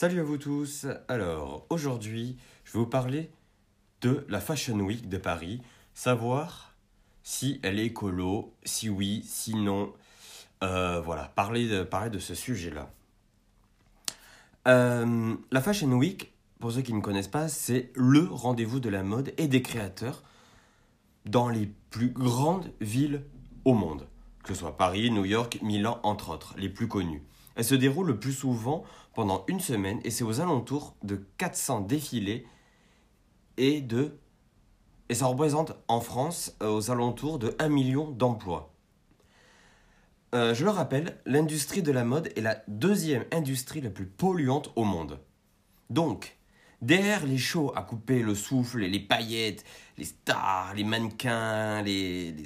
Salut à vous tous. Alors, aujourd'hui, je vais vous parler de la Fashion Week de Paris. Savoir si elle est écolo, si oui, si non. Euh, voilà, parler de, parler de ce sujet-là. Euh, la Fashion Week, pour ceux qui ne connaissent pas, c'est le rendez-vous de la mode et des créateurs dans les plus grandes villes au monde. Que ce soit Paris, New York, Milan, entre autres, les plus connus. Elle se déroule le plus souvent pendant une semaine et c'est aux alentours de 400 défilés et de et ça représente en France euh, aux alentours de 1 million d'emplois. Euh, je le rappelle, l'industrie de la mode est la deuxième industrie la plus polluante au monde. Donc, derrière les shows à couper le souffle, les paillettes, les stars, les mannequins, les,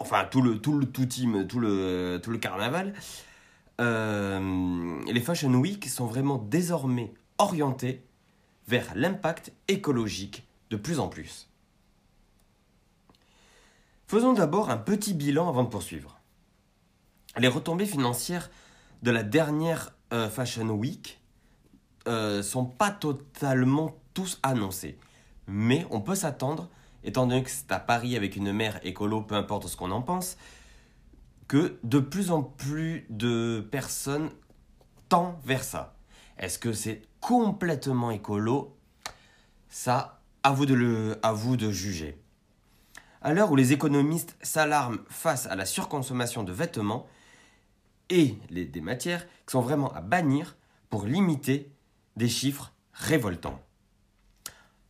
enfin tout le tout le tout team, tout le tout le carnaval, euh, les Fashion Week sont vraiment désormais orientés vers l'impact écologique de plus en plus. Faisons d'abord un petit bilan avant de poursuivre. Les retombées financières de la dernière euh, Fashion Week euh, sont pas totalement tous annoncées, mais on peut s'attendre, étant donné que c'est à Paris avec une mer écolo, peu importe ce qu'on en pense, que de plus en plus de personnes tendent vers ça. Est-ce que c'est complètement écolo? Ça, à vous de, le, à vous de juger. À l'heure où les économistes s'alarment face à la surconsommation de vêtements et des matières qui sont vraiment à bannir pour limiter des chiffres révoltants.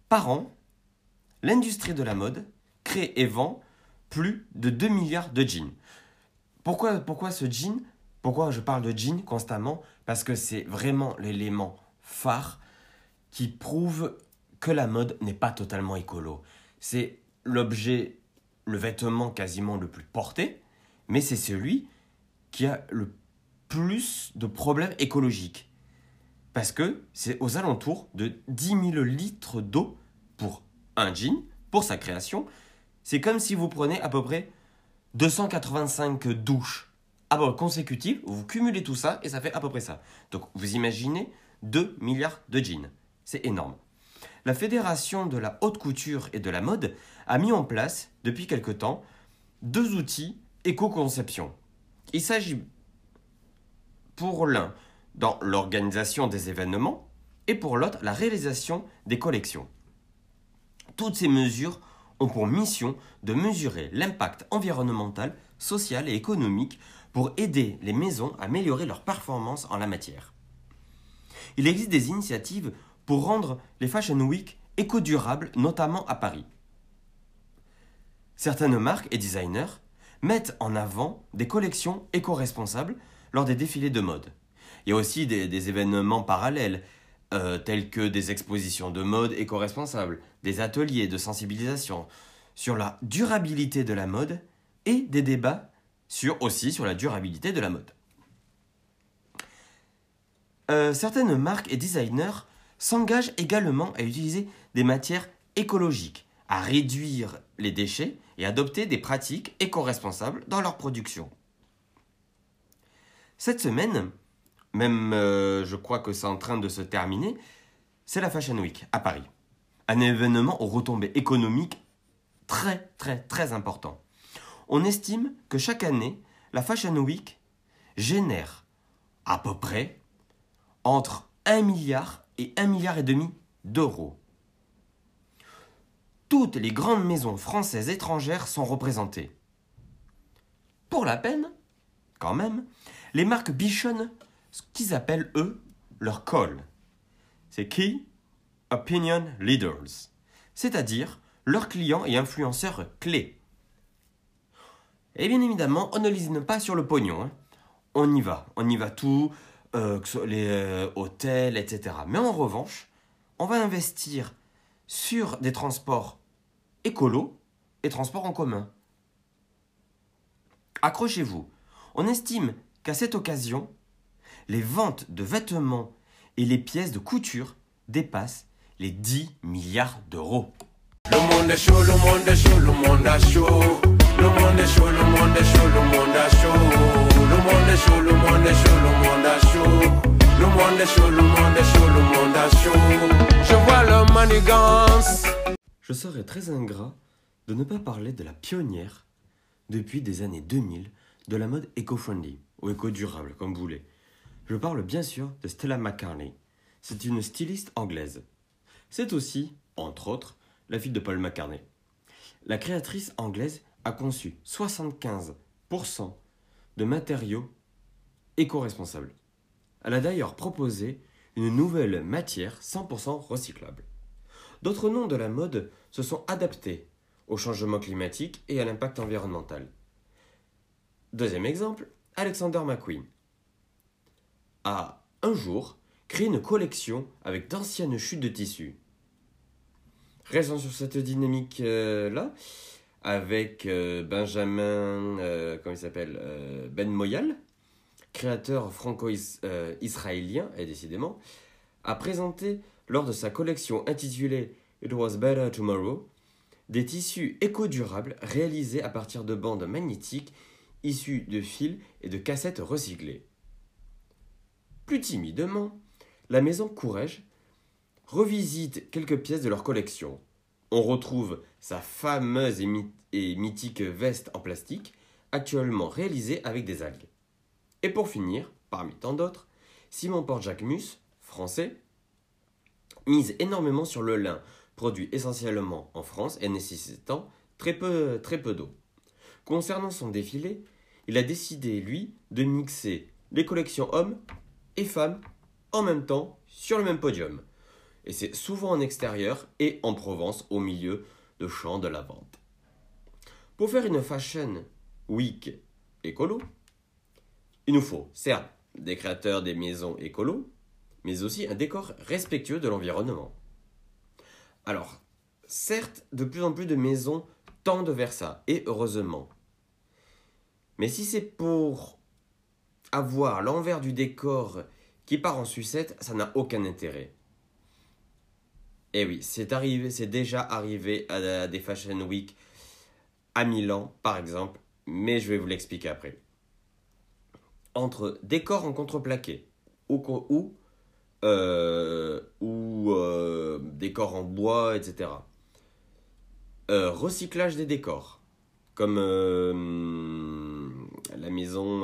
Par an, l'industrie de la mode crée et vend plus de 2 milliards de jeans. Pourquoi, pourquoi ce jean Pourquoi je parle de jean constamment? Parce que c'est vraiment l'élément phare qui prouve que la mode n'est pas totalement écolo. C'est l'objet, le vêtement quasiment le plus porté, mais c'est celui qui a le plus de problèmes écologiques. Parce que c'est aux alentours de 10 000 litres d'eau pour un jean, pour sa création. C'est comme si vous prenez à peu près 285 douches consécutives, vous cumulez tout ça et ça fait à peu près ça. Donc vous imaginez 2 milliards de jeans. C'est énorme. La Fédération de la haute couture et de la mode a mis en place, depuis quelque temps, deux outils éco-conception. Il s'agit pour l'un dans l'organisation des événements et pour l'autre la réalisation des collections. Toutes ces mesures ont pour mission de mesurer l'impact environnemental, social et économique pour aider les maisons à améliorer leur performance en la matière. Il existe des initiatives pour rendre les Fashion Week éco-durables, notamment à Paris. Certaines marques et designers mettent en avant des collections éco-responsables lors des défilés de mode. Il y a aussi des, événements parallèles, euh, tels que des expositions de mode éco-responsables, des ateliers de sensibilisation sur la durabilité de la mode et des débats sur, aussi sur la durabilité de la mode. Euh, certaines marques et designers s'engagent également à utiliser des matières écologiques, à réduire les déchets et adopter des pratiques éco-responsables dans leur production. Cette semaine, même euh, je crois que c'est en train de se terminer, c'est la Fashion Week à Paris. Un événement aux retombées économiques très très très important. On estime que chaque année, la Fashion Week génère à peu près entre 1 milliard et 1 milliard et demi d'euros. Toutes les grandes maisons françaises étrangères sont représentées. Pour la peine, quand même, les marques bichonnent ce qu'ils appellent, eux, leur call. C'est Key Opinion Leaders, c'est-à-dire leurs clients et influenceurs clés. Et bien évidemment, on ne lésine pas sur le pognon. Hein. On y va, on y va tout, euh, les euh, hôtels, etc. Mais en revanche, on va investir sur des transports écolos et transports en commun. Accrochez-vous, on estime qu'à cette occasion, les ventes de vêtements et les pièces de couture dépassent les 10 milliards d'euros. Le monde est chaud, le monde est chaud, le monde est chaud. Le monde est chaud, le monde est chaud, le monde est chaud. Le monde est chaud, le monde est chaud, le monde est chaud. Le monde est chaud, le monde est chaud, le monde est chaud. Je vois le manigance. Je serais très ingrat de ne pas parler de la pionnière depuis des années 2000 de la mode éco-friendly ou éco-durable, comme vous voulez. Je parle bien sûr de Stella McCartney. C'est une styliste anglaise. C'est aussi, entre autres, la fille de Paul McCartney. La créatrice anglaise a conçu 75% de matériaux éco-responsables. Elle a d'ailleurs proposé une nouvelle matière 100% recyclable. D'autres noms de la mode se sont adaptés au changement climatique et à l'impact environnemental. Deuxième exemple, Alexander McQueen a un jour créé une collection avec d'anciennes chutes de tissu. Restons sur cette dynamique-là, avec euh, Benjamin, euh, il s'appelle, euh, Ben Moyal, créateur franco-israélien, et décidément, a présenté lors de sa collection intitulée It Was Better Tomorrow des tissus éco-durables réalisés à partir de bandes magnétiques issues de fils et de cassettes recyclées. Plus timidement, la maison Courrèges revisite quelques pièces de leur collection. On retrouve sa fameuse et, mythique veste en plastique, actuellement réalisée avec des algues. Et pour finir, parmi tant d'autres, Simon Port-Jacquemus, français, mise énormément sur le lin, produit essentiellement en France et nécessitant très peu, très peu d'eau. Concernant son défilé, il a décidé, lui, de mixer les collections hommes et femmes en même temps sur le même podium. Et c'est souvent en extérieur et en Provence au milieu de champs de la vente. Pour faire une fashion week écolo, il nous faut, certes, des créateurs des maisons écolo, mais aussi un décor respectueux de l'environnement. Alors, certes, de plus en plus de maisons tendent vers ça, et heureusement. Mais si c'est pour avoir l'envers du décor qui part en sucette, ça n'a aucun intérêt. Et eh oui, c'est arrivé, c'est déjà arrivé à des Fashion Week à Milan, par exemple, mais je vais vous l'expliquer après. Entre décor en contreplaqué ou, ou euh, euh, décors en bois, etc. Euh, recyclage des décors, comme la maison,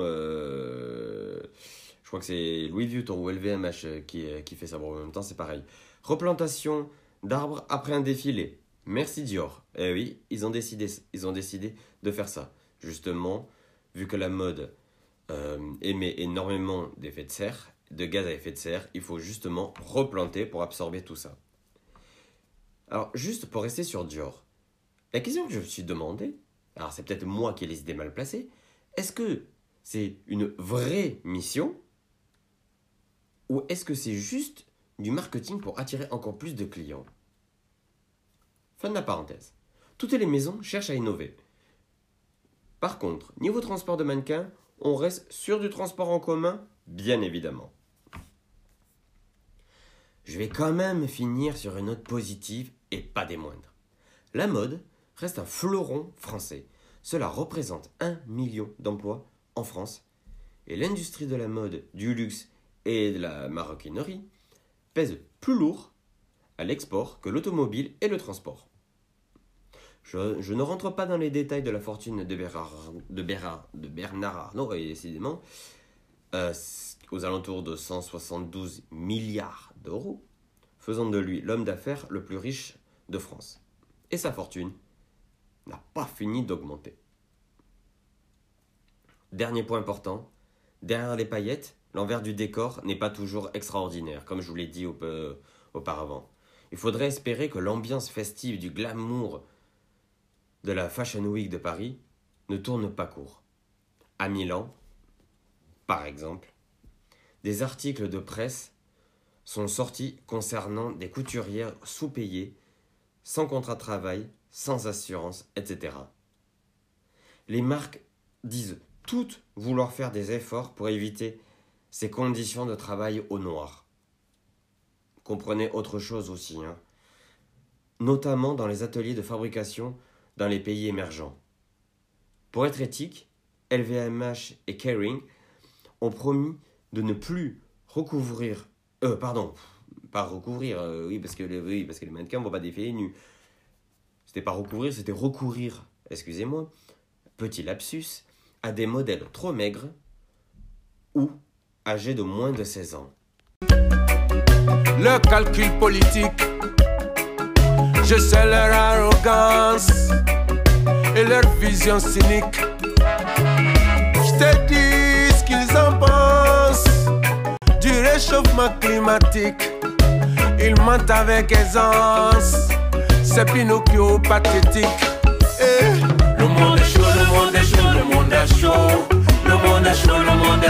crois que c'est Louis Vuitton ou LVMH qui, qui fait ça, bon, en même temps c'est pareil. Replantation d'arbres après un défilé. Merci Dior. Eh oui, ils ont décidé, ils ont décidé de faire ça. Justement, vu que la mode émet énormément d'effets de serre, de gaz à effet de serre, il faut justement replanter pour absorber tout ça. Alors, juste pour rester sur Dior, la question que je me suis demandé, alors c'est peut-être moi qui ai les idées mal placées, est-ce que c'est une vraie mission ou est-ce que c'est juste du marketing pour attirer encore plus de clients? Fin de la parenthèse. Toutes les maisons cherchent à innover. Par contre, niveau transport de mannequins, on reste sur du transport en commun, bien évidemment. Je vais quand même finir sur une note positive et pas des moindres. La mode reste un fleuron français. Cela représente un million d'emplois en France. Et l'industrie de la mode, du luxe et de la maroquinerie pèse plus lourd à l'export que l'automobile et le transport. Je, ne rentre pas dans les détails de la fortune de Bernard, de de Bernard Arnault, et décidément, euh, aux alentours de 172 milliards d'euros, faisant de lui l'homme d'affaires le plus riche de France. Et sa fortune n'a pas fini d'augmenter. Dernier point important, derrière les paillettes, l'envers du décor n'est pas toujours extraordinaire, comme je vous l'ai dit auparavant. Il faudrait espérer que l'ambiance festive du glamour de la Fashion Week de Paris ne tourne pas court. À Milan, par exemple, des articles de presse sont sortis concernant des couturières sous-payées, sans contrat de travail, sans assurance, etc. Les marques disent toutes vouloir faire des efforts pour éviter ces conditions de travail au noir. Comprenez autre chose aussi, hein. notamment dans les ateliers de fabrication dans les pays émergents. Pour être éthique, LVMH et Kering ont promis de ne plus recouvrir. Euh, pardon, pas recouvrir, euh, oui, parce que les, oui, parce que les mannequins vont pas défiler nus. C'était pas recouvrir, c'était recourir, excusez-moi, petit lapsus, à des modèles trop maigres ou âgés de moins de 16 ans. Le calcul politique, je sais leur arrogance et leur vision cynique. Je te dis ce qu'ils en pensent du réchauffement climatique. Ils mentent avec aisance, c'est Pinocchio pathétique. Eh, Le monde est chaud, le monde est chaud, le monde est chaud. Le monde est chaud, le monde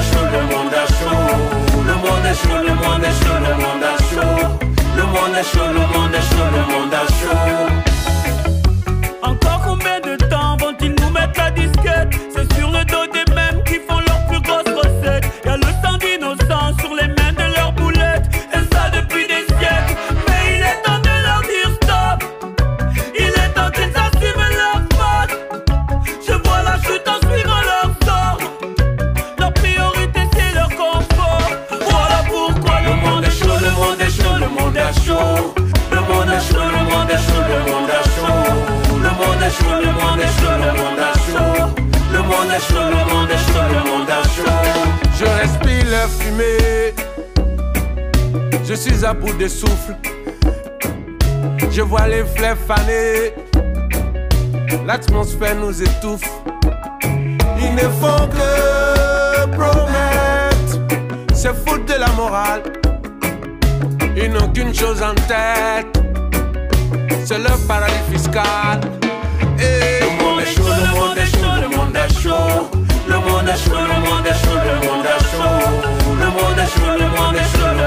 Je suis à bout de souffle. Je vois les fleurs faner. L'atmosphère nous étouffe. Ils ne font que promettre. C'est foutre de la morale. Ils n'ont qu'une chose en tête. C'est le paradis fiscal. Et le monde est chaud, le monde est chaud, le monde est chaud. Le monde est chaud, le monde est chaud, le monde est chaud. Le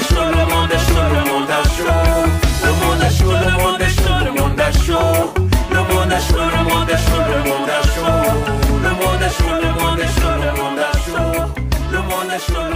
est chaud, le monde est chaud, le monde est chaud. Le monde est chaud, le monde est chaud, le monde est chaud. Le monde est chaud, le monde est chaud, le monde est chaud. Le monde est chaud, le monde est chaud, le monde est chaud. Le monde est chaud,